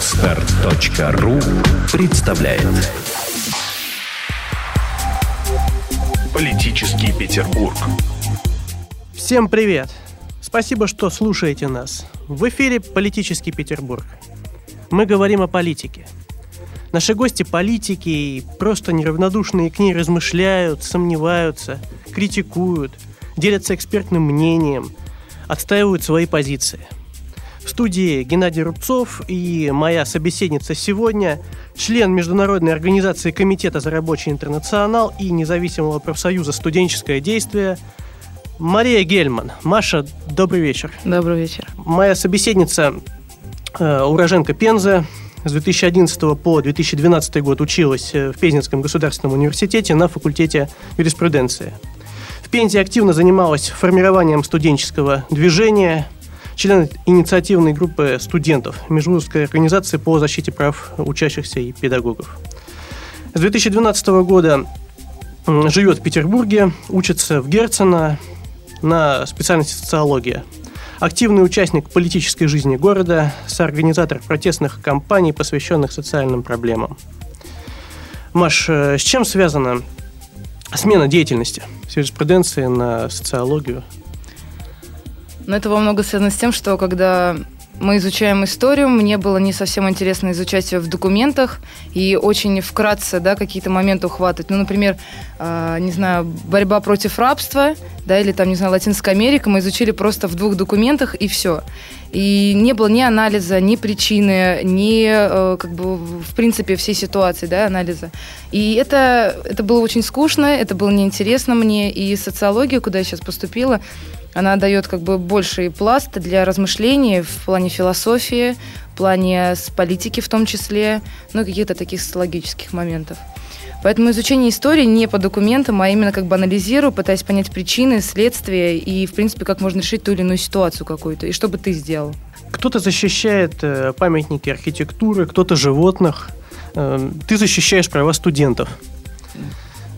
Отстар.ру представляет Политический Петербург Всем привет! Спасибо, что слушаете нас. В эфире «Политический Петербург». Мы говорим о политике. Наши гости политики и просто неравнодушные к ней размышляют, сомневаются, критикуют, делятся экспертным мнением, отстаивают свои позиции – в студии Геннадий Рубцов и моя собеседница сегодня – член Международной организации Комитета за рабочий интернационал и независимого профсоюза «Студенческое действие» Мария Гельман. Маша, добрый вечер. Добрый вечер. Моя собеседница э, уроженка Пензы, с 2011 по 2012 год училась э, в Пензенском государственном университете на факультете юриспруденции. В Пензе активно занималась формированием студенческого движения – член инициативной группы студентов Межвузовской организации по защите прав учащихся и педагогов. С 2012 года живет в Петербурге, учится в Герцена на специальности социология. Активный участник политической жизни города, соорганизатор протестных кампаний, посвященных социальным проблемам. Маш, э, с чем связана смена деятельности с юриспруденции на социологию – но это во многом связано с тем, что когда мы изучаем историю, мне было не совсем интересно изучать ее в документах и очень вкратце, да, какие-то моменты ухватывать. Ну, например, э, не знаю, борьба против рабства, да, или там, не знаю, Латинская Америка мы изучили просто в двух документах и все. И не было ни анализа, ни причины, ни, э, как бы, в принципе, всей ситуации, да, анализа. И это, это было очень скучно, это было неинтересно мне, и социология, куда я сейчас поступила, она дает как бы больший пласт для размышлений в плане философии, в плане с политики в том числе, ну каких-то таких социологических моментов. Поэтому изучение истории не по документам, а именно как бы анализирую, пытаясь понять причины, следствия и, в принципе, как можно решить ту или иную ситуацию какую-то. И что бы ты сделал? Кто-то защищает э, памятники архитектуры, кто-то животных. Э, ты защищаешь права студентов.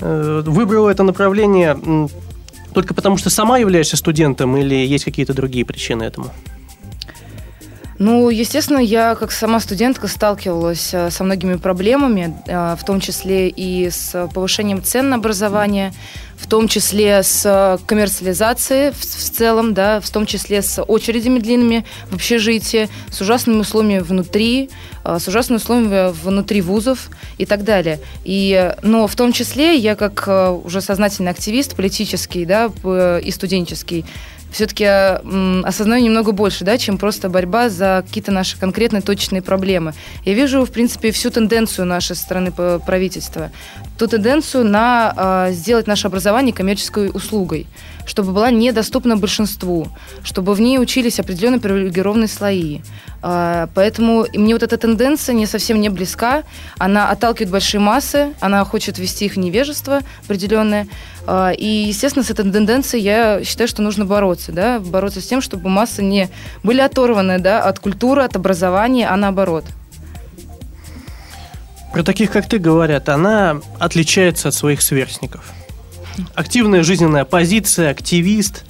Э, выбрала это направление только потому, что сама являешься студентом или есть какие-то другие причины этому? Ну, естественно, я как сама студентка сталкивалась э, со многими проблемами, э, в том числе и с повышением цен на образование, в том числе с коммерциализацией в, целом, да, в том числе с очередями длинными в общежитии, с ужасными условиями внутри, э, с ужасными условиями внутри вузов и так далее. И, но в том числе я как уже сознательный активист политический да, и студенческий все-таки осознаю немного больше, да, чем просто борьба за какие-то наши конкретные точные проблемы. Я вижу, в принципе, всю тенденцию нашей страны правительства, ту тенденцию на э, сделать наше образование коммерческой услугой чтобы была недоступна большинству, чтобы в ней учились определенные привилегированные слои. А, поэтому мне вот эта тенденция не совсем не близка. Она отталкивает большие массы, она хочет ввести их в невежество определенное. А, и, естественно, с этой тенденцией я считаю, что нужно бороться. Да? Бороться с тем, чтобы массы не были оторваны да, от культуры, от образования, а наоборот. Про таких, как ты, говорят, она отличается от своих сверстников – активная жизненная позиция, активист.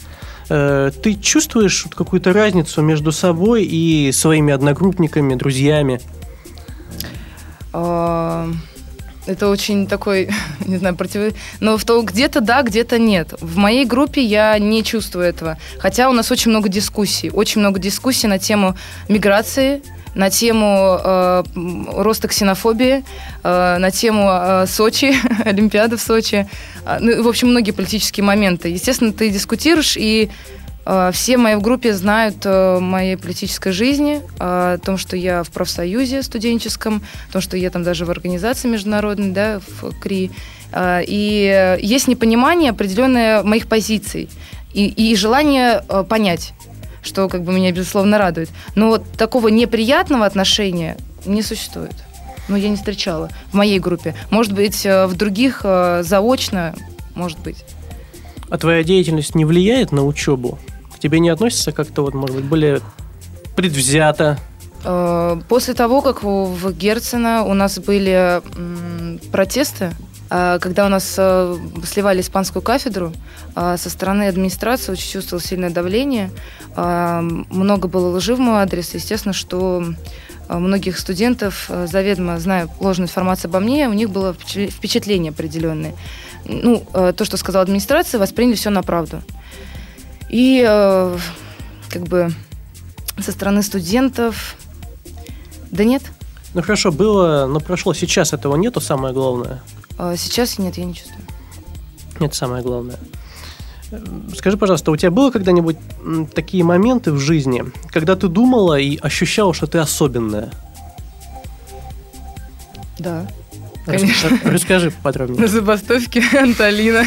Э, ты чувствуешь какую-то разницу между собой и своими одногруппниками, друзьями? А, это очень такой, не знаю, против... Но в то где-то да, где-то нет. В моей группе я не чувствую этого. Хотя у нас очень много дискуссий. Очень много дискуссий на тему миграции, на тему э, роста ксенофобии, э, на тему э, Сочи, Олимпиады в Сочи. Э, ну, в общем, многие политические моменты. Естественно, ты дискутируешь, и э, все мои в группе знают э, моей политической жизни, э, о том, что я в профсоюзе студенческом, о том, что я там даже в организации международной, да, в КРИ. Э, и есть непонимание определенное моих позиций и, и желание э, понять что как бы меня, безусловно, радует. Но вот такого неприятного отношения не существует. Ну, я не встречала в моей группе. Может быть, э, в других э, заочно, может быть. А твоя деятельность не влияет на учебу? К тебе не относится как-то, вот, может быть, более предвзято? Э, после того, как в Герцена у нас были протесты, когда у нас сливали испанскую кафедру, со стороны администрации очень чувствовал сильное давление. Много было лжи в мой адрес. Естественно, что многих студентов, заведомо зная ложную информацию обо мне, у них было впечатление определенное. Ну, то, что сказала администрация, восприняли все на правду. И как бы со стороны студентов, да нет. Ну хорошо, было, но прошло. Сейчас этого нету, самое главное. Сейчас нет, я не чувствую. Это самое главное. Скажи, пожалуйста, у тебя было когда-нибудь такие моменты в жизни, когда ты думала и ощущала, что ты особенная? Да. Конечно. Расскажи подробнее. На забастовке Анталина.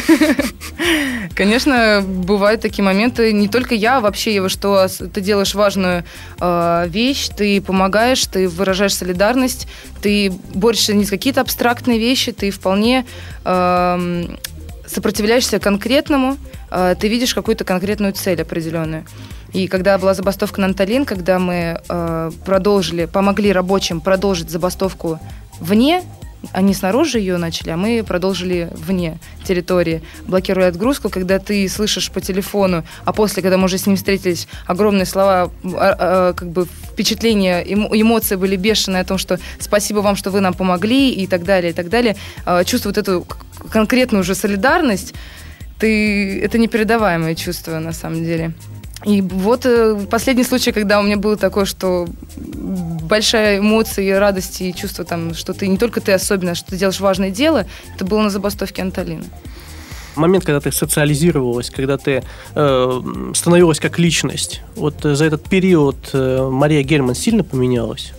Конечно, бывают такие моменты. Не только я, а вообще, что ты делаешь важную э, вещь, ты помогаешь, ты выражаешь солидарность, ты борешься не с какие-то абстрактные вещи, ты вполне э, сопротивляешься конкретному, э, ты видишь какую-то конкретную цель определенную. И когда была забастовка на Анталин, когда мы э, продолжили, помогли рабочим продолжить забастовку вне они снаружи ее начали, а мы продолжили вне территории, блокируя отгрузку, когда ты слышишь по телефону, а после, когда мы уже с ним встретились, огромные слова, а, а, как бы впечатления, эмоции были бешеные о том, что спасибо вам, что вы нам помогли и так далее, и так далее. А, чувствуют эту конкретную уже солидарность, ты, это непередаваемое чувство на самом деле. И вот э, последний случай, когда у меня было такое, что большая эмоция, радость и чувство, там, что ты не только ты особенно, что ты делаешь важное дело, это было на забастовке Анталины. Момент, когда ты социализировалась, когда ты э, становилась как личность, вот за этот период э, Мария Гельман сильно поменялась?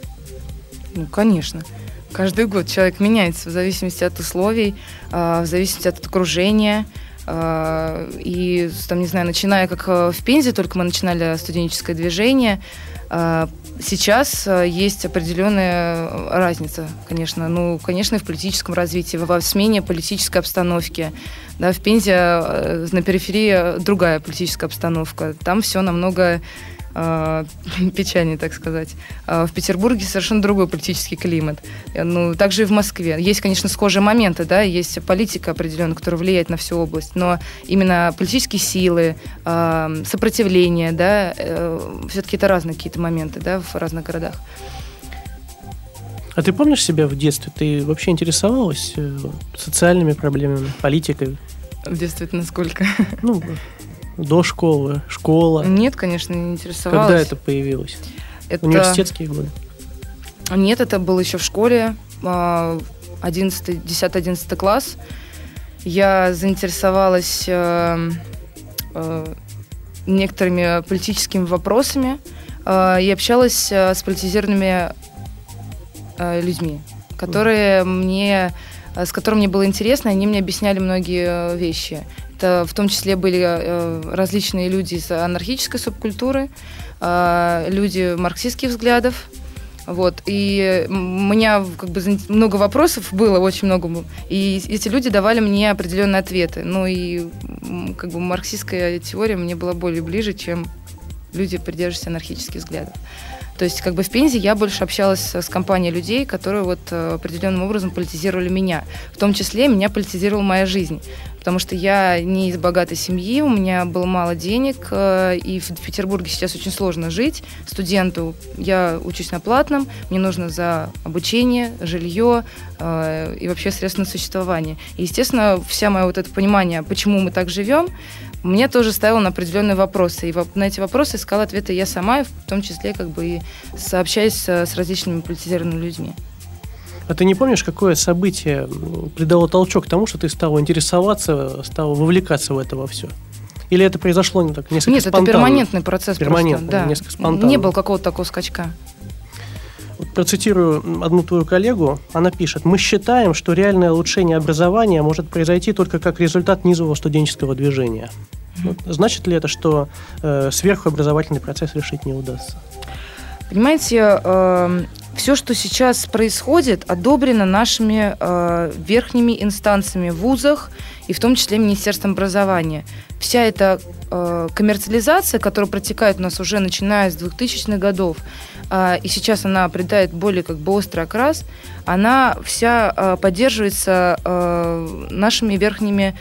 Ну, конечно. Каждый год человек меняется в зависимости от условий, э, в зависимости от окружения. Э, и, там, не знаю, начиная как э, в Пензе, только мы начинали студенческое движение, э, Сейчас э, есть определенная разница, конечно. Ну, конечно, в политическом развитии, во смене политической обстановки. Да, в Пензе э, на периферии другая политическая обстановка. Там все намного э, печальнее, так сказать. А в Петербурге совершенно другой политический климат. Э, ну, также и в Москве. Есть, конечно, схожие моменты, да, есть политика определенная, которая влияет на всю область, но именно политические силы, э, сопротивление, да, э, все-таки это разные какие-то моменты, да, в разных городах. А ты помнишь себя в детстве? Ты вообще интересовалась э, социальными проблемами, политикой? В детстве это насколько? Ну, до школы, школа? Нет, конечно, не интересовалась. Когда это появилось? Это... Университетские годы? Нет, это было еще в школе, 10-11 класс. Я заинтересовалась э, э, некоторыми политическими вопросами э, и общалась с политизированными людьми, которые мне с которыми мне было интересно, они мне объясняли многие вещи. Это в том числе были э, различные люди из анархической субкультуры, э, люди марксистских взглядов. Вот. И у меня как бы много вопросов было, очень много. И эти люди давали мне определенные ответы. Ну и как бы марксистская теория мне была более ближе, чем люди, придерживающиеся анархических взглядов. То есть как бы в Пензе я больше общалась с компанией людей, которые вот э, определенным образом политизировали меня. В том числе меня политизировала моя жизнь. Потому что я не из богатой семьи, у меня было мало денег, э, и в Петербурге сейчас очень сложно жить. Студенту я учусь на платном, мне нужно за обучение, жилье э, и вообще средства на существование. И, естественно, вся моя вот это понимание, почему мы так живем, мне тоже ставило на определенные вопросы. И на эти вопросы искала ответы я сама, в том числе как бы и сообщаясь с различными политизированными людьми. А ты не помнишь, какое событие придало толчок тому, что ты стала интересоваться, стала вовлекаться в это во все? Или это произошло не так, несколько Нет, спонтанно? это перманентный процесс перманентный, просто, да. несколько спонтанно. Не было какого-то такого скачка. Процитирую одну твою коллегу. Она пишет, «Мы считаем, что реальное улучшение образования может произойти только как результат низового студенческого движения». Значит ли это, что э, сверху образовательный процесс решить не удастся? Понимаете, э, все, что сейчас происходит, одобрено нашими э, верхними инстанциями в вузах и в том числе Министерством образования. Вся эта э, коммерциализация, которая протекает у нас уже начиная с 2000-х годов, э, и сейчас она придает более как бы острый окрас, она вся э, поддерживается э, нашими верхними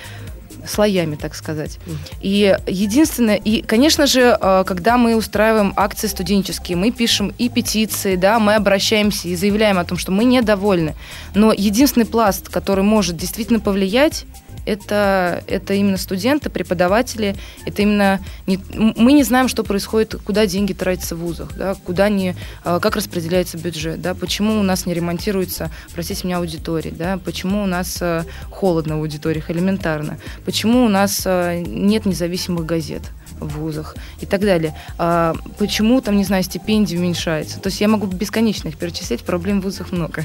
слоями, так сказать. И единственное, и, конечно же, когда мы устраиваем акции студенческие, мы пишем и петиции, да, мы обращаемся и заявляем о том, что мы недовольны. Но единственный пласт, который может действительно повлиять, это, это именно студенты, преподаватели, это именно... Не, мы не знаем, что происходит, куда деньги тратятся в вузах, да, куда не, а, как распределяется бюджет, да, почему у нас не ремонтируется, простите меня, аудитория, да, почему у нас а, холодно в аудиториях, элементарно, почему у нас а, нет независимых газет, в вузах и так далее. А почему там, не знаю, стипендии уменьшаются? То есть я могу бесконечно их перечислять, проблем в вузах много.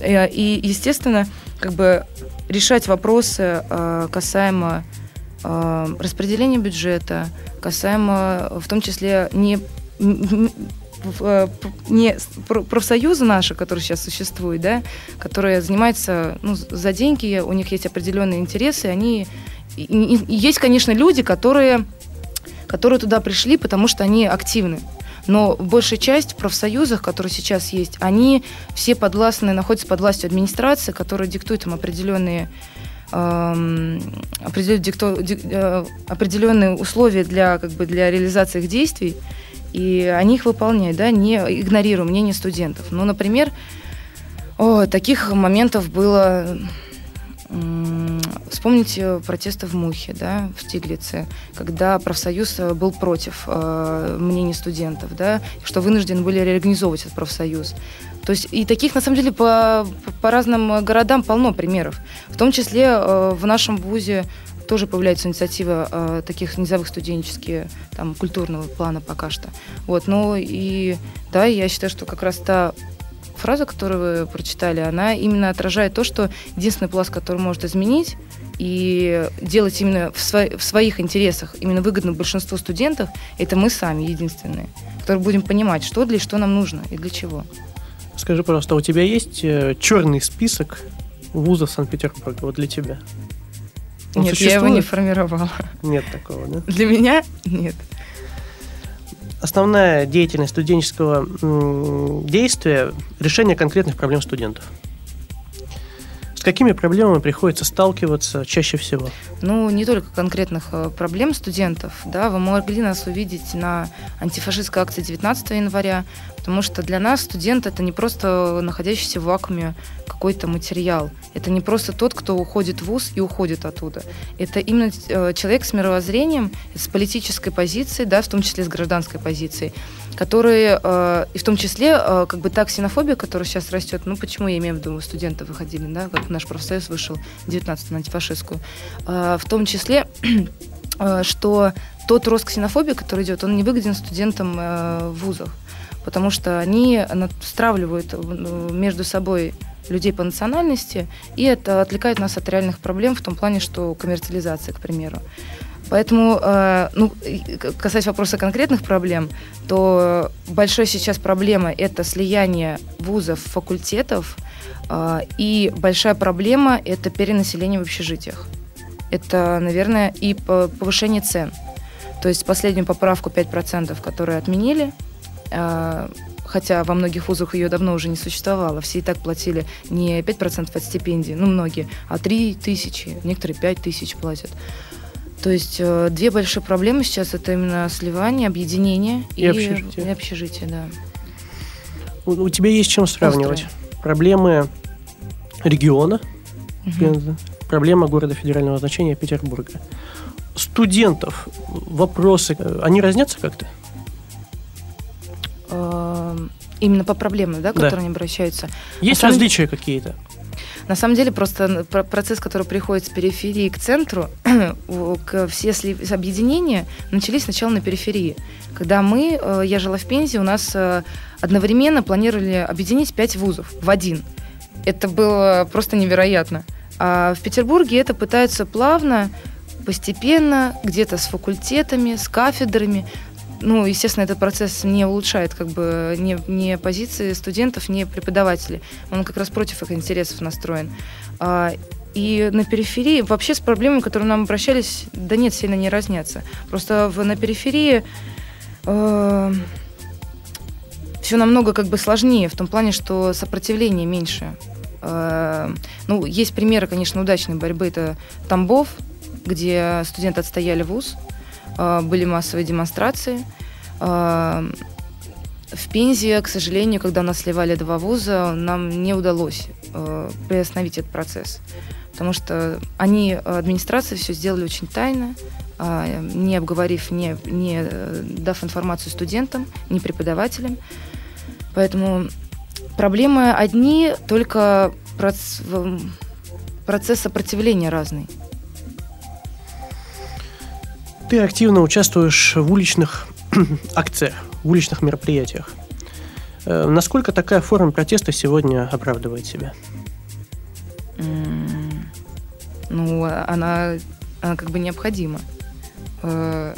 И, естественно, как бы решать вопросы э, касаемо э, распределения бюджета, касаемо в том числе не не профсоюзы наши, которые сейчас существуют, да, которые занимаются ну, за деньги, у них есть определенные интересы, они есть, конечно, люди, которые, которые туда пришли, потому что они активны но большая часть в профсоюзах, которые сейчас есть, они все подвластны, находятся под властью администрации, которая диктует им определенные эм, э, определенные условия для, как бы, для реализации их действий, и они их выполняют, да, не игнорируя мнение студентов. Ну, например, о, таких моментов было Вспомните протесты в Мухе, да, в Стиглице, когда профсоюз э, был против э, мнений студентов, да, что вынуждены были реорганизовывать этот профсоюз. То есть и таких, на самом деле, по, по разным городам полно примеров. В том числе э, в нашем ВУЗе тоже появляется инициатива э, таких низовых студенческих, там, культурного плана пока что. Вот, ну и да, я считаю, что как раз та фраза, которую вы прочитали, она именно отражает то, что единственный пласт, который может изменить и делать именно в, сво- в своих интересах, именно выгодно большинству студентов, это мы сами единственные, которые будем понимать, что для что нам нужно и для чего. Скажи, пожалуйста, а у тебя есть э, черный список вузов Санкт-Петербурга вот для тебя? Он нет, существует? я его не формировала. Нет такого, да? Для меня нет основная деятельность студенческого действия – решение конкретных проблем студентов. С какими проблемами приходится сталкиваться чаще всего? Ну, не только конкретных э, проблем студентов. Да, вы могли нас увидеть на антифашистской акции 19 января, потому что для нас студент – это не просто находящийся в вакууме какой-то материал. Это не просто тот, кто уходит в ВУЗ и уходит оттуда. Это именно э, человек с мировоззрением, с политической позицией, да, в том числе с гражданской позицией, которые, э, и в том числе, э, как бы та ксенофобия, которая сейчас растет, ну, почему я имею в виду, студенты выходили, да, как наш профсоюз вышел 19 на антифашистскую, в том числе, что тот рост ксенофобии, который идет, он не выгоден студентам в вузах, потому что они стравливают между собой людей по национальности, и это отвлекает нас от реальных проблем в том плане, что коммерциализация, к примеру. Поэтому, э, ну, касаясь вопроса конкретных проблем, то большой сейчас проблема – это слияние вузов, факультетов, э, и большая проблема – это перенаселение в общежитиях. Это, наверное, и повышение цен. То есть последнюю поправку 5%, которую отменили, э, хотя во многих вузах ее давно уже не существовало. Все и так платили не 5% от стипендии, ну, многие, а 3 тысячи, некоторые 5 тысяч платят. То есть э, две большие проблемы сейчас это именно сливание, объединение и, и общежитие. И общежитие, да. У, у тебя есть чем сравнивать? Острые. Проблемы региона, угу. проблема города федерального значения Петербурга. Студентов вопросы, э, они разнятся как-то? Эм, именно по проблемам, да, которые да. они обращаются. Есть различия какие-то? На самом деле просто процесс, который приходит с периферии к центру, к все объединения начались сначала на периферии. Когда мы, э, я жила в Пензе, у нас э, одновременно планировали объединить пять вузов в один. Это было просто невероятно. А в Петербурге это пытаются плавно, постепенно, где-то с факультетами, с кафедрами, ну, естественно, этот процесс не улучшает как бы не, не позиции студентов, не преподавателей. Он как раз против их интересов настроен. А, и на периферии вообще с проблемами, которые нам обращались, да нет, сильно не разнятся. Просто в, на периферии э, все намного как бы сложнее, в том плане, что сопротивление меньше. Э, ну, есть примеры, конечно, удачной борьбы. Это Тамбов, где студенты отстояли вуз, были массовые демонстрации. Э, в Пензе, к сожалению, когда нас сливали два вуза, нам не удалось э, приостановить этот процесс. Потому что они, администрация, все сделали очень тайно, не обговорив, не, не э, дав информацию студентам, не преподавателям. Поэтому проблемы одни, только проц... процесс сопротивления разный. Ты активно участвуешь в уличных акциях, в уличных мероприятиях. Э, насколько такая форма протеста сегодня оправдывает себя? Ну, она, она как бы необходима. Э,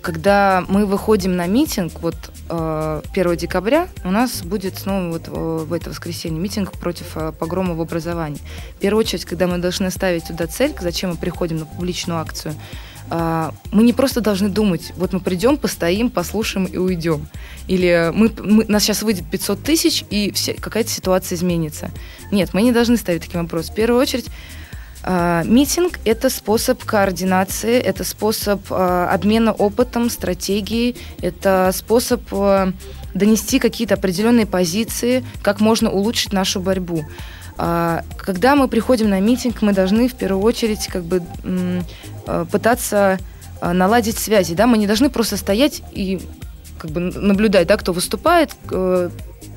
когда мы выходим на митинг, вот 1 э, декабря у нас будет снова вот в это воскресенье митинг против погрома в образовании. В первую очередь, когда мы должны ставить туда цель, зачем мы приходим на публичную акцию, мы не просто должны думать, вот мы придем, постоим, послушаем и уйдем. Или мы, мы, нас сейчас выйдет 500 тысяч, и все, какая-то ситуация изменится. Нет, мы не должны ставить таким вопрос. В первую очередь, митинг – это способ координации, это способ uh, обмена опытом, стратегией, это способ uh, донести какие-то определенные позиции, как можно улучшить нашу борьбу. Когда мы приходим на митинг, мы должны в первую очередь как бы Э, пытаться э, наладить связи, да, мы не должны просто стоять и как бы наблюдать, да, кто выступает э,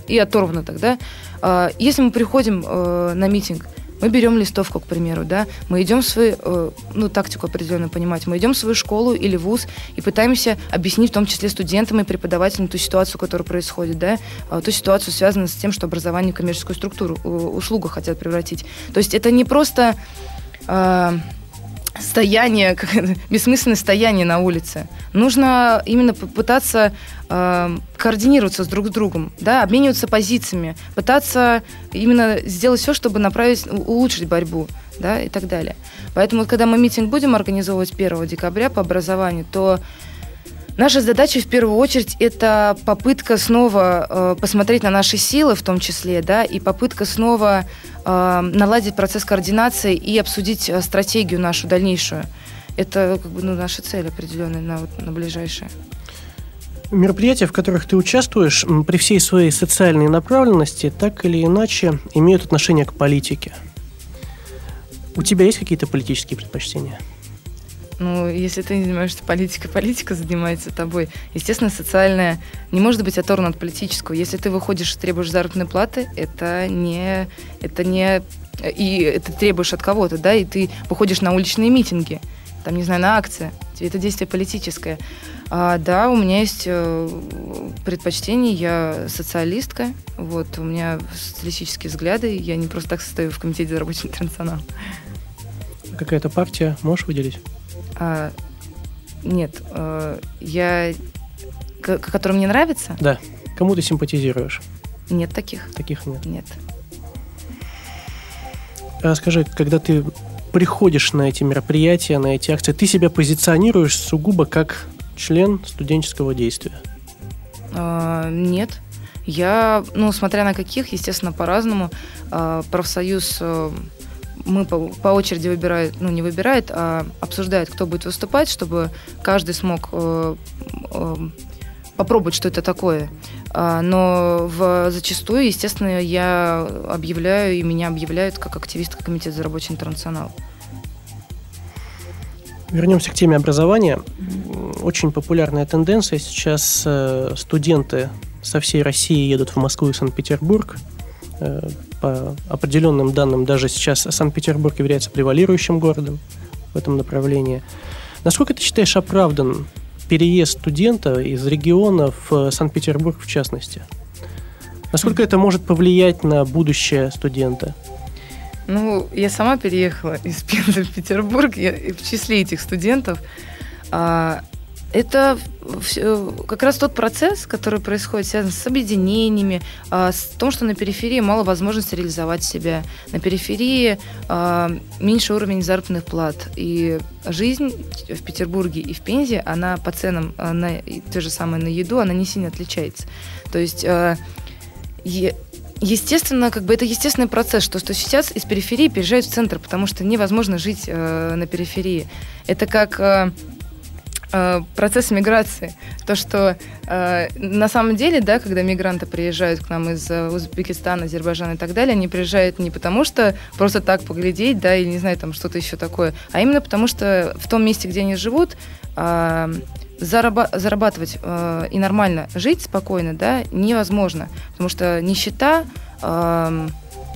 и оторвано тогда. А если мы приходим на митинг, мы берем листовку, к примеру, да, мы идем в свою, ну, тактику определенно понимать, мы идем в свою школу или вуз и пытаемся объяснить в том числе студентам и преподавателям ту ситуацию, которая происходит, да, ту ситуацию, связанную с тем, что образование коммерческую структуру, услугу хотят превратить. То есть это не просто стояние, как, бессмысленное стояние на улице. Нужно именно попытаться э, координироваться с друг с другом, да, обмениваться позициями, пытаться именно сделать все, чтобы направить, улучшить борьбу, да, и так далее. Поэтому, когда мы митинг будем организовывать 1 декабря по образованию, то Наша задача в первую очередь это попытка снова э, посмотреть на наши силы, в том числе, да, и попытка снова э, наладить процесс координации и обсудить э, стратегию нашу дальнейшую. Это как бы ну, наша цель определенная на, вот, на ближайшее. Мероприятия, в которых ты участвуешь, при всей своей социальной направленности, так или иначе имеют отношение к политике. У тебя есть какие-то политические предпочтения? Ну, если ты не занимаешься политикой, политика занимается тобой. Естественно, социальная не может быть оторвана от политического. Если ты выходишь и требуешь заработной платы, это не, это не и это требуешь от кого-то, да, и ты выходишь на уличные митинги, там, не знаю, на акции, это действие политическое. А, да, у меня есть э, предпочтение, я социалистка, вот, у меня социалистические взгляды, я не просто так состою в комитете за рабочий интернационал. Какая-то партия можешь выделить? А, нет, а, я... К- который мне нравится? Да. Кому ты симпатизируешь? Нет таких. Таких нет? Нет. А скажи, когда ты приходишь на эти мероприятия, на эти акции, ты себя позиционируешь сугубо как член студенческого действия? А, нет. Я, ну, смотря на каких, естественно, по-разному. А, профсоюз э, мы по, по очереди выбирают, ну не выбирает, а обсуждает, кто будет выступать, чтобы каждый смог э, э, попробовать, что это такое. А, но в, зачастую, естественно, я объявляю, и меня объявляют как активистка Комитета за рабочий интернационал. Вернемся к теме образования. Очень популярная тенденция. Сейчас э, студенты со всей России едут в Москву и Санкт-Петербург по определенным данным, даже сейчас Санкт-Петербург является превалирующим городом в этом направлении. Насколько ты считаешь оправдан переезд студента из региона в Санкт-Петербург в частности? Насколько это может повлиять на будущее студента? Ну, я сама переехала из Пензы в Петербург, я в числе этих студентов. А, это как раз тот процесс, который происходит, связан с объединениями, а, с том, что на периферии мало возможности реализовать себя. На периферии а, меньше уровень заработных плат. И жизнь в Петербурге и в Пензе, она по ценам, на, те же самые на еду, она не сильно отличается. То есть естественно, как бы это естественный процесс, что, что сейчас из периферии переезжают в центр, потому что невозможно жить э, на периферии. Это как э, э, процесс миграции. То, что э, на самом деле, да, когда мигранты приезжают к нам из э, Узбекистана, Азербайджана и так далее, они приезжают не потому, что просто так поглядеть, да, или не знаю, там что-то еще такое, а именно потому, что в том месте, где они живут, э, зараба- зарабатывать э, и нормально жить спокойно, да, невозможно, потому что нищета, э,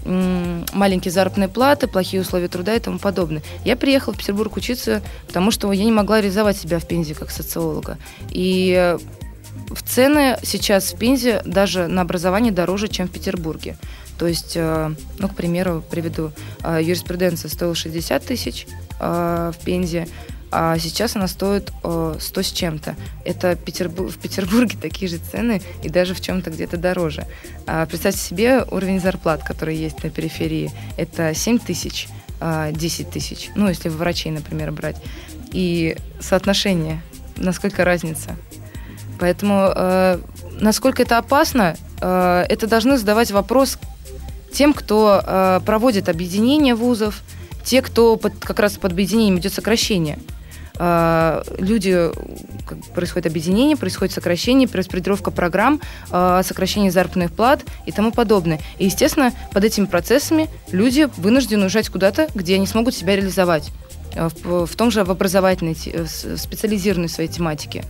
маленькие заработные платы, плохие условия труда и тому подобное. Я приехала в Петербург учиться, потому что я не могла реализовать себя в Пензе как социолога. И э, в цены сейчас в Пензе даже на образование дороже, чем в Петербурге. То есть, э, ну, к примеру, приведу, э, юриспруденция стоила 60 тысяч в Пензе, а сейчас она стоит э, 100 с чем-то. Это Петербург, в Петербурге такие же цены и даже в чем-то где-то дороже. А представьте себе уровень зарплат, который есть на периферии. Это 7 тысяч, э, 10 тысяч, ну, если врачей, например, брать. И соотношение, насколько разница. Поэтому э, насколько это опасно, э, это должны задавать вопрос тем, кто э, проводит объединение вузов, те, кто под, как раз под объединением идет сокращение – а, люди, происходит объединение, происходит сокращение, распределировка программ, а, сокращение заработных плат и тому подобное. И, естественно, под этими процессами люди вынуждены уезжать куда-то, где они смогут себя реализовать. А, в, том же в образовательной, в специализированной своей тематике.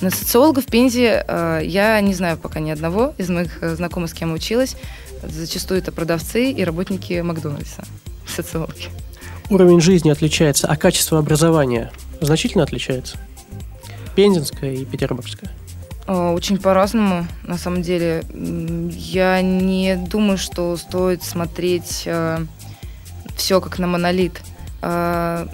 На социолога в Пензе я не знаю пока ни одного из моих э, знакомых, с кем училась. Зачастую это продавцы и работники Макдональдса, социологи. Уровень жизни отличается, а качество образования значительно отличается? Пензенская и петербургская? Очень по-разному, на самом деле. Я не думаю, что стоит смотреть э, все как на монолит. Э,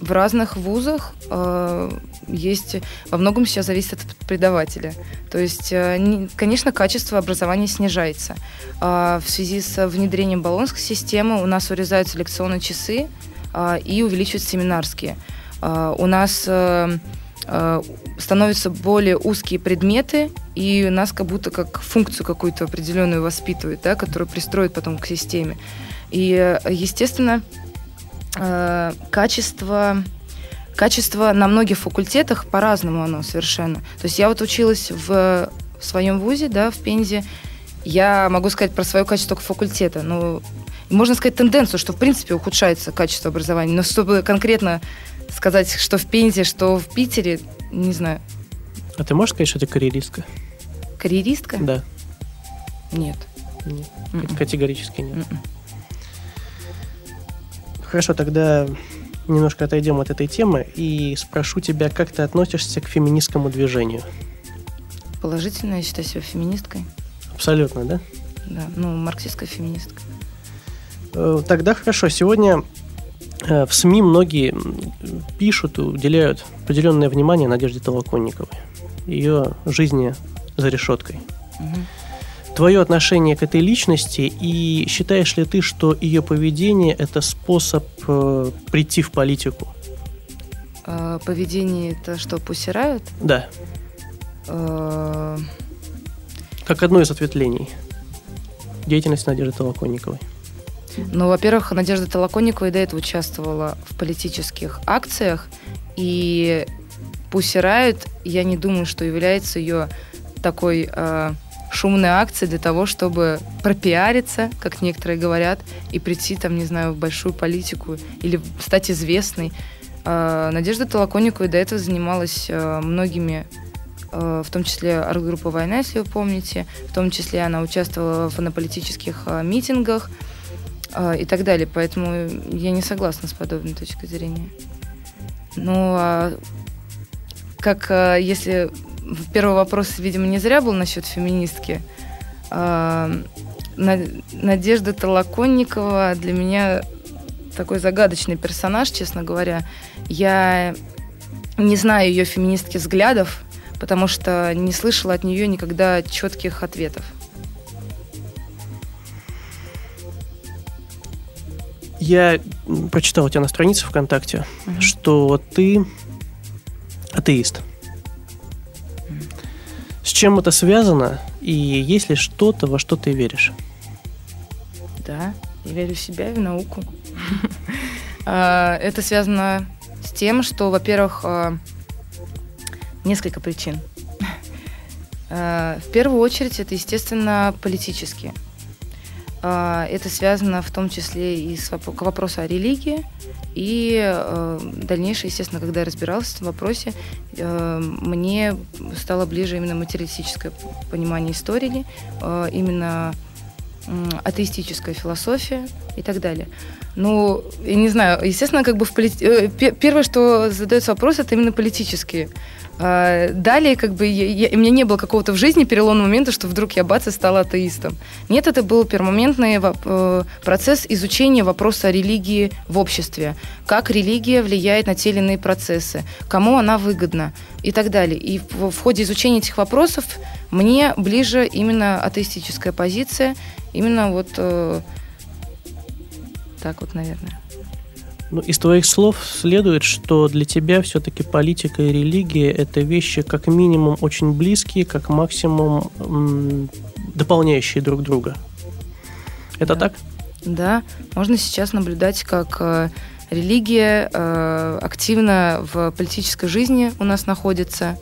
в разных вузах э, есть во многом сейчас зависит от преподавателя. То есть, э, не, конечно, качество образования снижается. Э, в связи с внедрением баллонской системы у нас урезаются лекционные часы э, и увеличиваются семинарские. А, у нас э, э, становятся более узкие предметы, и нас как будто как функцию какую-то определенную воспитывают, да, которую пристроят потом к системе. И, э, естественно, качество качество на многих факультетах по-разному оно совершенно. То есть я вот училась в, в своем вузе, да, в Пензе. Я могу сказать про свое качество факультета. Ну, можно сказать тенденцию, что в принципе ухудшается качество образования. Но чтобы конкретно сказать, что в Пензе, что в Питере, не знаю. А ты можешь сказать, что ты карьеристка? Карьеристка? Да. Нет. нет. Mm-mm. Категорически нет. Mm-mm. Хорошо, тогда немножко отойдем от этой темы и спрошу тебя, как ты относишься к феминистскому движению? Положительно, я считаю себя феминисткой. Абсолютно, да? Да, ну, марксистская феминистка. Э, тогда хорошо. Сегодня в СМИ многие пишут, уделяют определенное внимание Надежде Толоконниковой, ее жизни за решеткой. Угу. Твое отношение к этой личности и считаешь ли ты, что ее поведение – это способ э, прийти в политику? А, поведение – это что, пусирают? Да. А... Как одно из ответвлений деятельности Надежды Толоконниковой. Ну, во-первых, Надежда Толоконникова и до этого участвовала в политических акциях, и Pussy Riot, я не думаю, что является ее такой э, шумной акцией для того, чтобы пропиариться, как некоторые говорят, и прийти, там, не знаю, в большую политику или стать известной. Э, Надежда Толоконникова до этого занималась э, многими в том числе арт-группа «Война», если вы помните, в том числе она участвовала в, на политических э, митингах, и так далее. Поэтому я не согласна с подобной точкой зрения. Ну, а как а, если первый вопрос, видимо, не зря был насчет феминистки. А, Надежда Толоконникова для меня такой загадочный персонаж, честно говоря. Я не знаю ее феминистских взглядов, потому что не слышала от нее никогда четких ответов. Я прочитал у тебя на странице ВКонтакте, угу. что ты атеист. С чем это связано? И есть ли что-то, во что ты веришь? Да, я верю в себя и в науку. А, это связано с тем, что, во-первых, а, несколько причин. А, в первую очередь, это, естественно, политические. Это связано в том числе и с к вопросу о религии. И э, дальнейшее, естественно, когда я разбиралась в этом вопросе, э, мне стало ближе именно материалистическое понимание истории, э, именно атеистическая философия и так далее. Ну, я не знаю, естественно, как бы в полит... Э, первое, что задается вопрос, это именно политические. А, далее, как бы, я, я, у меня не было какого-то в жизни переломного момента, что вдруг я бац и стала атеистом. Нет, это был пермоментный э, процесс изучения вопроса религии в обществе. Как религия влияет на те или иные процессы, кому она выгодна и так далее. И в, в ходе изучения этих вопросов мне ближе именно атеистическая позиция, именно вот э, так вот, наверное. Ну, из твоих слов следует, что для тебя все-таки политика и религия – это вещи как минимум очень близкие, как максимум м- дополняющие друг друга. Это да. так? Да. Можно сейчас наблюдать, как э, религия э, активно в политической жизни у нас находится,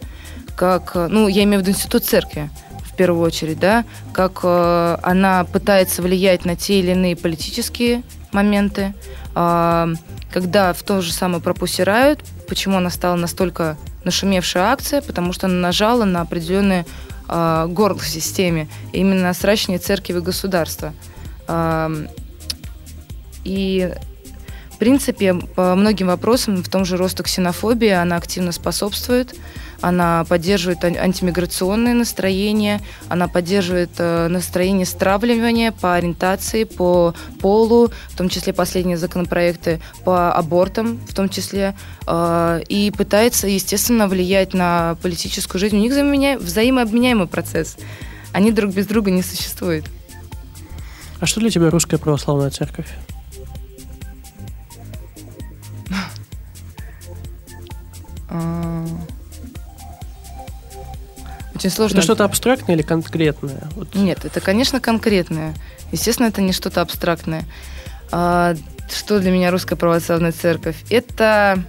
как, э, ну, я имею в виду институт церкви, в первую очередь, да, как э, она пытается влиять на те или иные политические моменты, э, когда в то же самое пропустирают, почему она стала настолько нашумевшая акция, потому что она нажала на определенные э, горло в системе, именно сращивание церкви и государства. И в принципе, по многим вопросам, в том же росту ксенофобии, она активно способствует она поддерживает антимиграционные настроения, она поддерживает э, настроение стравливания по ориентации, по полу, в том числе последние законопроекты по абортам, в том числе, э, и пытается, естественно, влиять на политическую жизнь. У них взаимообменяемый процесс. Они друг без друга не существуют. А что для тебя русская православная церковь? Очень сложно. Это что-то абстрактное или конкретное? Вот. Нет, это, конечно, конкретное. Естественно, это не что-то абстрактное. А, что для меня русская православная церковь? Это...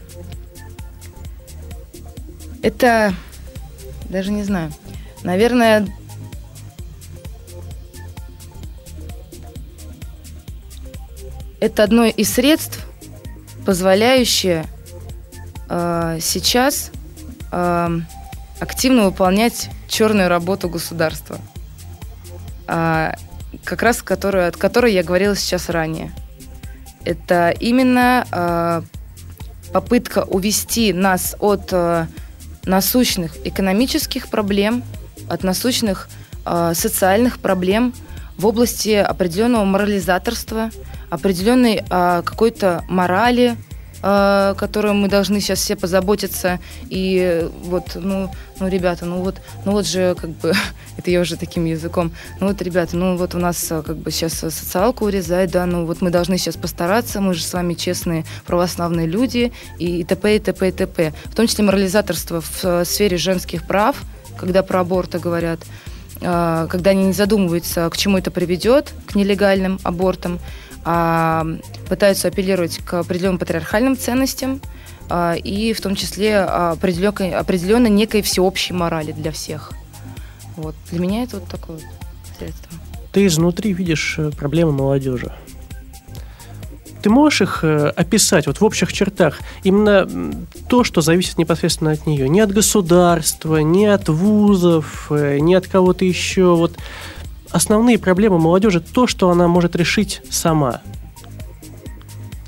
Это... Даже не знаю. Наверное, это одно из средств, позволяющее э, сейчас э, активно выполнять черную работу государства, а, как раз которую, от которой я говорила сейчас ранее. Это именно а, попытка увести нас от а, насущных экономических проблем, от насущных социальных проблем в области определенного морализаторства, определенной какой-то морали, э, которым мы должны сейчас все позаботиться. И вот, ну, ну, ребята, ну вот, ну вот же, как бы, это я уже таким языком, ну вот, ребята, ну вот у нас э, как бы сейчас социалку урезает, да, ну вот мы должны сейчас постараться, мы же с вами честные православные люди, и т.п. и т.п. и т.п. В том числе морализаторство в э, сфере женских прав, когда про аборты говорят, э, когда они не задумываются, к чему это приведет, к нелегальным абортам, пытаются апеллировать к определенным патриархальным ценностям а, и в том числе определенной, определенной некой всеобщей морали для всех. Вот. Для меня это вот такое средство. Ты изнутри видишь э, проблемы молодежи. Ты можешь их э, описать вот в общих чертах? Именно то, что зависит непосредственно от нее. Не от государства, не от вузов, э, не от кого-то еще. Вот основные проблемы молодежи то, что она может решить сама.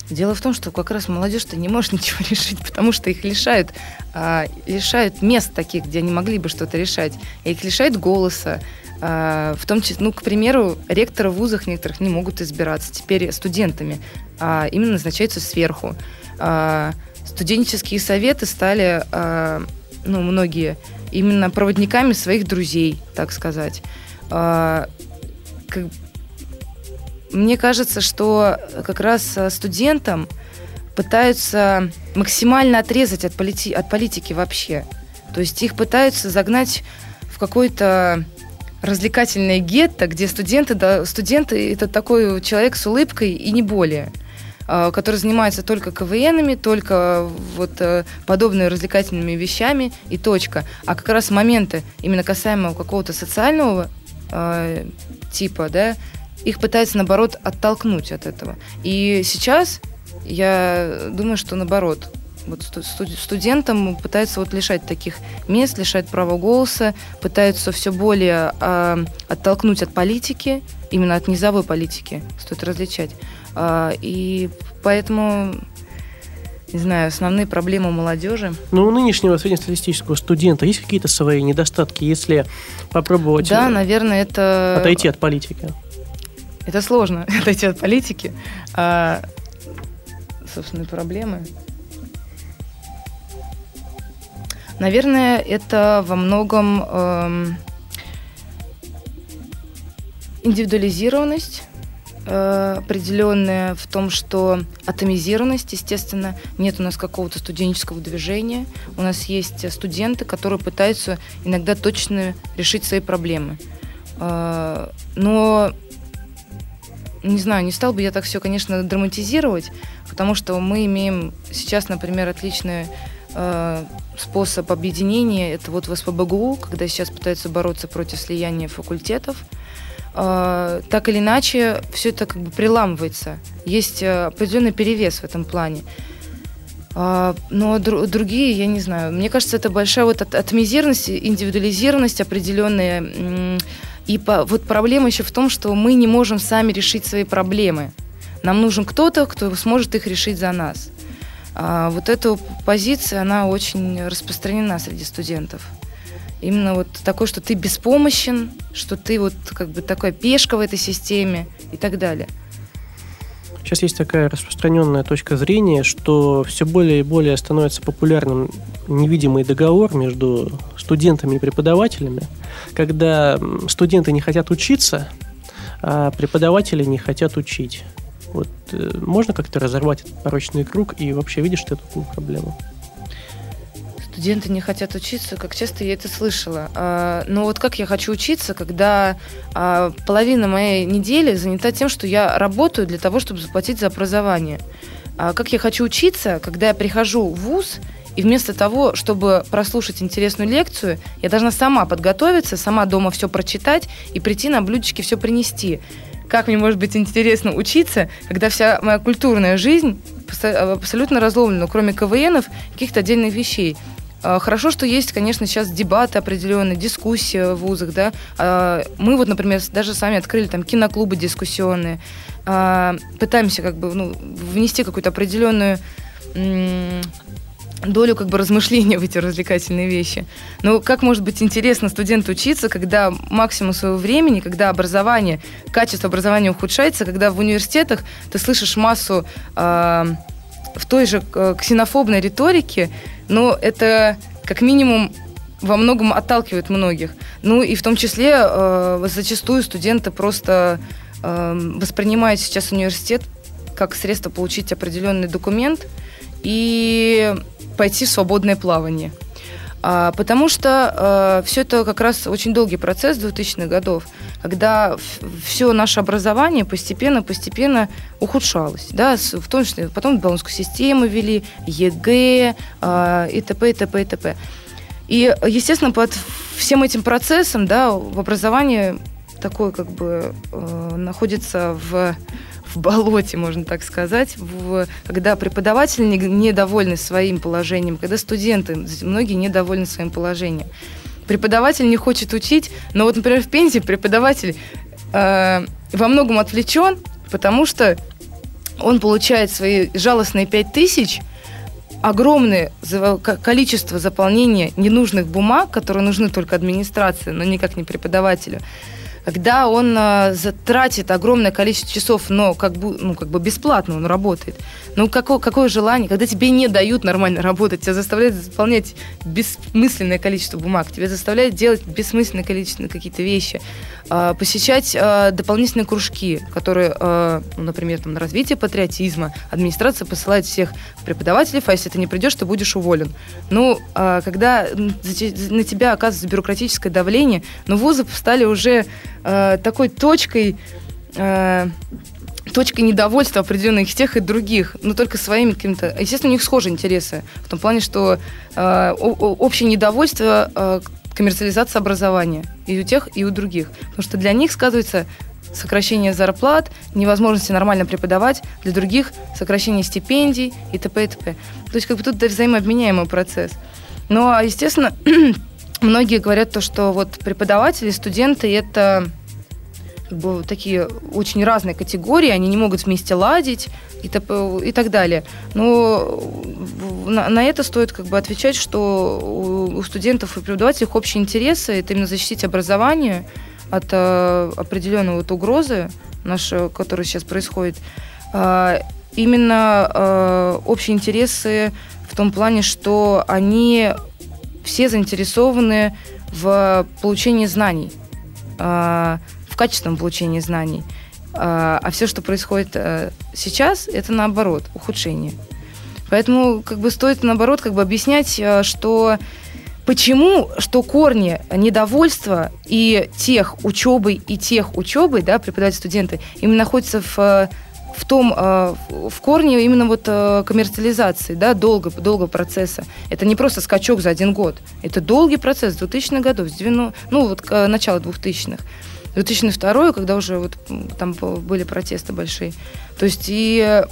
Дело в том, что как раз молодежь-то не может ничего решить, потому что их лишают, а, лишают мест таких, где они могли бы что-то решать. Их лишают голоса. А, в том числе, ну, к примеру, ректоры в вузах некоторых не могут избираться теперь студентами, а именно назначаются сверху. А, студенческие советы стали, а, ну, многие, именно проводниками своих друзей, так сказать. А, мне кажется, что как раз студентам пытаются максимально отрезать от, полити от политики вообще. То есть их пытаются загнать в какой-то развлекательное гетто, где студенты, да, студенты это такой человек с улыбкой и не более а, который занимается только КВНами, только вот э, подобными развлекательными вещами и точка. А как раз моменты именно касаемо какого-то социального э, типа, да, их пытаются, наоборот, оттолкнуть от этого. И сейчас я думаю, что наоборот, вот студентам пытаются вот лишать таких мест, лишать права голоса, пытаются все более э, оттолкнуть от политики, именно от низовой политики, стоит различать. Э, и поэтому не знаю, основные проблемы молодежи. Ну, у нынешнего среднестатистического студента есть какие-то свои недостатки, если попробовать... Да, наверное, это... Отойти от политики. Это сложно, отойти от политики. А, собственные проблемы. Наверное, это во многом эм, индивидуализированность э, определенная в том, что атомизированность, естественно, нет у нас какого-то студенческого движения. У нас есть студенты, которые пытаются иногда точно решить свои проблемы. Э, но не знаю, не стал бы я так все, конечно, драматизировать, потому что мы имеем сейчас, например, отличный э, способ объединения. Это вот в СПБГУ, когда сейчас пытаются бороться против слияния факультетов. Э, так или иначе, все это как бы приламывается. Есть э, определенный перевес в этом плане. Э, но др- другие, я не знаю. Мне кажется, это большая вот от- атомизированность, индивидуализированность определенная. И по, вот проблема еще в том, что мы не можем сами решить свои проблемы. Нам нужен кто-то, кто сможет их решить за нас. А вот эта позиция, она очень распространена среди студентов. Именно вот такой, что ты беспомощен, что ты вот как бы такая пешка в этой системе и так далее. Сейчас есть такая распространенная точка зрения, что все более и более становится популярным невидимый договор между студентами и преподавателями, когда студенты не хотят учиться, а преподаватели не хотят учить. Вот э, можно как-то разорвать этот порочный круг и вообще видишь ты эту проблему? Студенты не хотят учиться, как часто я это слышала. А, но вот как я хочу учиться, когда а, половина моей недели занята тем, что я работаю для того, чтобы заплатить за образование. А как я хочу учиться, когда я прихожу в ВУЗ, и вместо того, чтобы прослушать интересную лекцию, я должна сама подготовиться, сама дома все прочитать и прийти на блюдечке все принести. Как мне может быть интересно учиться, когда вся моя культурная жизнь абсолютно разломлена, кроме КВНов, каких-то отдельных вещей. А, хорошо, что есть, конечно, сейчас дебаты определенные, дискуссии в вузах, да. А, мы вот, например, даже сами открыли там киноклубы дискуссионные, а, пытаемся как бы ну, внести какую-то определенную долю как бы размышления в эти развлекательные вещи. Но как может быть интересно студенту учиться, когда максимум своего времени, когда образование, качество образования ухудшается, когда в университетах ты слышишь массу э, в той же э, ксенофобной риторике, но это как минимум во многом отталкивает многих. Ну и в том числе э, зачастую студенты просто э, воспринимают сейчас университет как средство получить определенный документ и пойти в свободное плавание. А, потому что э, все это как раз очень долгий процесс 2000-х годов, когда все наше образование постепенно-постепенно ухудшалось. Да, в том числе потом болонскую систему ввели, ЕГЭ э, и т.п. и т.п. и т.п. И, естественно, под всем этим процессом да, в образовании такое как бы э, находится в в болоте, можно так сказать, в, когда преподаватели недовольны своим положением, когда студенты, многие недовольны своим положением. Преподаватель не хочет учить, но вот, например, в Пензе преподаватель э, во многом отвлечен, потому что он получает свои жалостные пять тысяч, огромное количество заполнения ненужных бумаг, которые нужны только администрации, но никак не преподавателю когда он э, затратит огромное количество часов, но как бы, ну, как бы бесплатно он работает. Ну, какое, какое желание, когда тебе не дают нормально работать, тебя заставляют заполнять бессмысленное количество бумаг, тебя заставляют делать бессмысленное количество какие-то вещи, э, посещать э, дополнительные кружки, которые, э, ну, например, там, на развитие патриотизма, администрация посылает всех преподавателей, а если ты не придешь, ты будешь уволен. Ну, э, когда на тебя оказывается бюрократическое давление, но вузы стали уже э, такой точкой э, точкой недовольства определенных тех и других, но только своими какими-то... Естественно, у них схожие интересы. В том плане, что э, общее недовольство э, коммерциализации образования и у тех, и у других. Потому что для них сказывается сокращение зарплат, невозможности нормально преподавать, для других сокращение стипендий и т.п. и т.п. То есть как бы тут взаимообменяемый процесс. Но, естественно, многие говорят то, что вот преподаватели, студенты это как бы, такие очень разные категории, они не могут вместе ладить и, и так далее. Но на, на это стоит как бы отвечать, что у, у студентов и преподавателей общие интересы это именно защитить образование от э, определенной вот угрозы, нашей, которая сейчас происходит. Э, именно э, общие интересы в том плане, что они все заинтересованы в получении знаний, э, в качественном получении знаний. Э, а все, что происходит э, сейчас, это наоборот, ухудшение. Поэтому как бы стоит наоборот как бы объяснять, что почему, что корни недовольства и тех учебы, и тех учебы, да, преподаватели студенты, именно находятся в в том, э, в корне именно вот э, коммерциализации, да, долго, долго процесса. Это не просто скачок за один год. Это долгий процесс 2000-х годов, с 90, ну, вот начало 2000-х. 2002 когда уже вот там были протесты большие. То есть и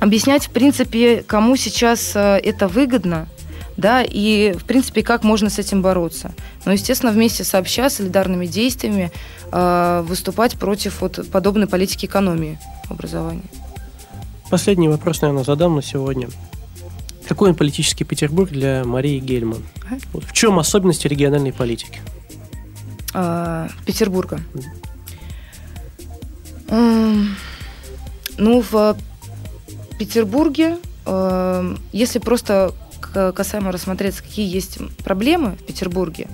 объяснять, в принципе, кому сейчас э, это выгодно, да, и, в принципе, как можно с этим бороться. Но, естественно, вместе сообща, солидарными действиями э, выступать против вот подобной политики экономии образования. Последний вопрос, наверное, задам на сегодня. Какой он политический Петербург для Марии Гельман? Ага. Вот в чем особенности региональной политики? А, Петербурга. Mm. Ну, в Петербурге, э, если просто касаемо рассмотреться, какие есть проблемы в Петербурге,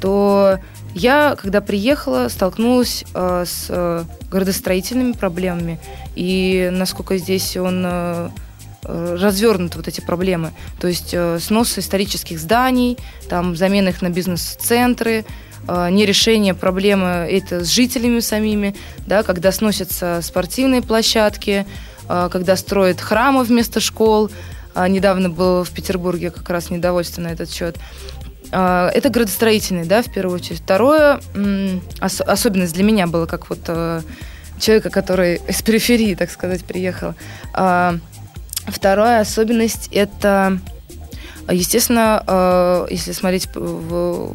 то я, когда приехала, столкнулась э, с э, городостроительными проблемами, и насколько здесь он э, э развернут вот эти проблемы. То есть э, снос исторических зданий, там замена их на бизнес-центры, э, нерешение проблемы это с жителями самими, да, когда сносятся спортивные площадки, э, когда строят храмы вместо школ. Э, недавно был в Петербурге как раз недовольство на этот счет. А, это градостроительный, да, в первую очередь. Второе, ос- особенность для меня была, как вот э, человека, который из периферии, так сказать, приехал. А, вторая особенность – это, естественно, э, если смотреть в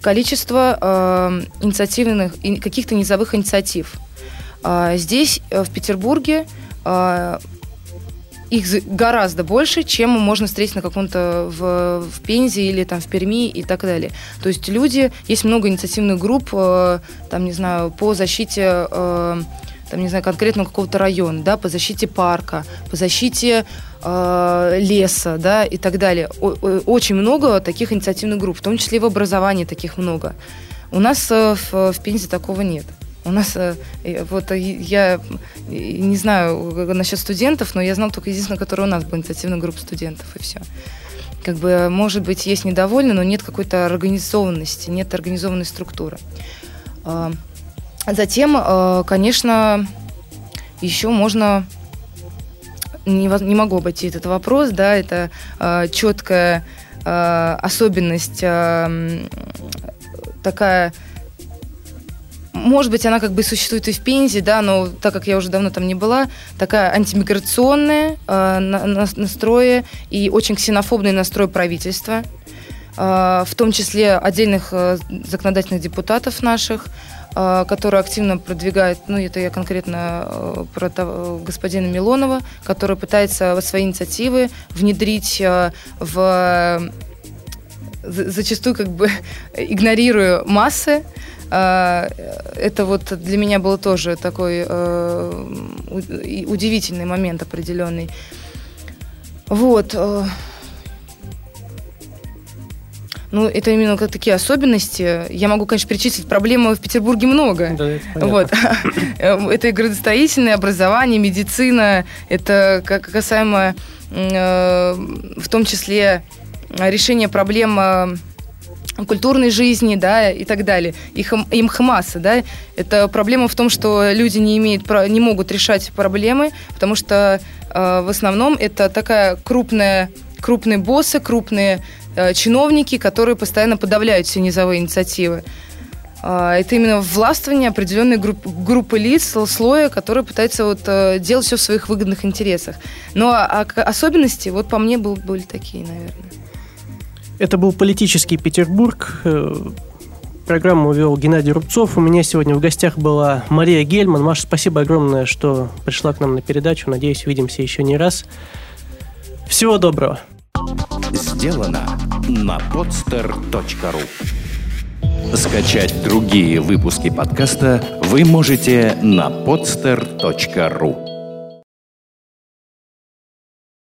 количество э, инициативных, каких-то низовых инициатив. А, здесь, в Петербурге, их гораздо больше, чем можно встретить на каком-то в, в Пензе или там в Перми и так далее. То есть люди, есть много инициативных групп, э, там, не знаю, по защите э, там, не знаю, конкретно какого-то района, да, по защите парка, по защите э, леса, да, и так далее. Очень много таких инициативных групп, в том числе и в образовании таких много. У нас э, в, в Пензе такого нет. У нас, э, вот э, я не знаю насчет студентов, но я знал только единственное, которое у нас была инициативная группа студентов, и все. Как бы, может быть, есть недовольны, но нет какой-то организованности, нет организованной структуры. А, затем, э, конечно, еще можно не, не могу обойти этот вопрос, да, это четкая особенность такая может быть, она как бы существует и в Пензе, да, но так как я уже давно там не была, такая антимиграционная э, на, настроя и очень ксенофобный настрой правительства, э, в том числе отдельных э, законодательных депутатов наших, э, которые активно продвигают, ну, это я конкретно э, про того, господина Милонова, который пытается свои инициативы внедрить э, в зачастую как бы игнорируя массы, э, это вот для меня было тоже такой э, удивительный момент определенный. Вот. Э, ну, это именно как такие особенности. Я могу, конечно, перечислить, проблемы в Петербурге много. Да, это вот. это и градостроительное образование, медицина, это касаемо э, в том числе решения проблем культурной жизни, да, и так далее. Их, им масса, да. Это проблема в том, что люди не имеют, не могут решать проблемы, потому что э, в основном это такая крупная, крупные боссы, крупные Э, чиновники, которые постоянно подавляют все низовые инициативы. А, это именно властвование определенной группы, группы лиц, слоя, которые пытаются вот э, делать все в своих выгодных интересах. Но а, а особенности, вот по мне, был, были такие, наверное. Это был политический Петербург. Э, программу вел Геннадий Рубцов. У меня сегодня в гостях была Мария Гельман. Маша, спасибо огромное, что пришла к нам на передачу. Надеюсь, увидимся еще не раз. Всего доброго. Сделано на podster.ru Скачать другие выпуски подкаста вы можете на podster.ru